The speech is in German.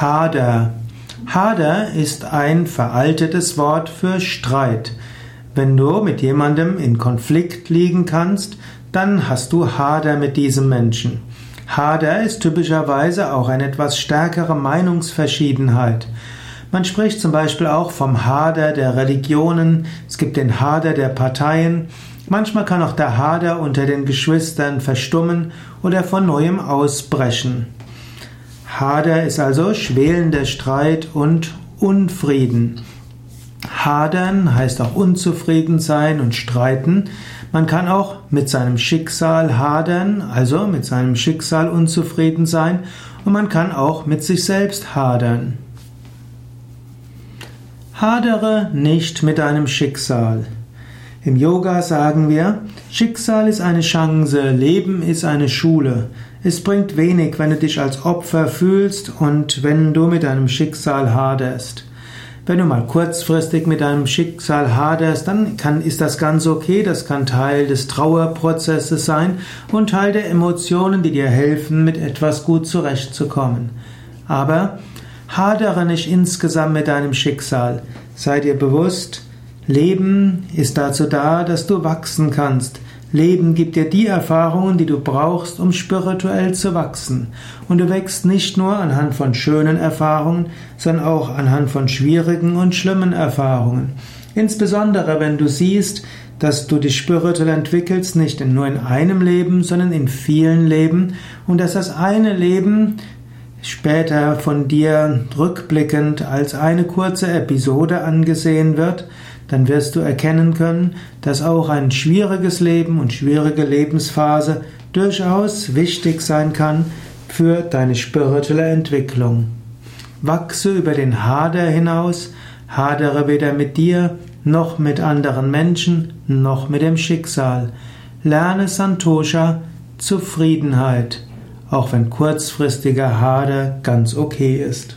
Hader. Hader ist ein veraltetes Wort für Streit. Wenn du mit jemandem in Konflikt liegen kannst, dann hast du Hader mit diesem Menschen. Hader ist typischerweise auch eine etwas stärkere Meinungsverschiedenheit. Man spricht zum Beispiel auch vom Hader der Religionen, es gibt den Hader der Parteien, manchmal kann auch der Hader unter den Geschwistern verstummen oder von neuem ausbrechen. Hader ist also schwelender Streit und Unfrieden. Hadern heißt auch unzufrieden sein und streiten. Man kann auch mit seinem Schicksal hadern, also mit seinem Schicksal unzufrieden sein, und man kann auch mit sich selbst hadern. Hadere nicht mit deinem Schicksal. Im Yoga sagen wir, Schicksal ist eine Chance, Leben ist eine Schule. Es bringt wenig, wenn du dich als Opfer fühlst und wenn du mit deinem Schicksal haderst. Wenn du mal kurzfristig mit deinem Schicksal haderst, dann kann, ist das ganz okay, das kann Teil des Trauerprozesses sein und Teil der Emotionen, die dir helfen, mit etwas gut zurechtzukommen. Aber hadere nicht insgesamt mit deinem Schicksal. Sei dir bewusst, Leben ist dazu da, dass du wachsen kannst. Leben gibt dir die Erfahrungen, die du brauchst, um spirituell zu wachsen. Und du wächst nicht nur anhand von schönen Erfahrungen, sondern auch anhand von schwierigen und schlimmen Erfahrungen. Insbesondere wenn du siehst, dass du dich spirituell entwickelst, nicht nur in einem Leben, sondern in vielen Leben und dass das eine Leben später von dir rückblickend als eine kurze Episode angesehen wird, dann wirst du erkennen können, dass auch ein schwieriges Leben und schwierige Lebensphase durchaus wichtig sein kann für deine spirituelle Entwicklung. Wachse über den Hader hinaus, hadere weder mit dir, noch mit anderen Menschen, noch mit dem Schicksal. Lerne Santosha, Zufriedenheit auch wenn kurzfristiger Hader ganz okay ist.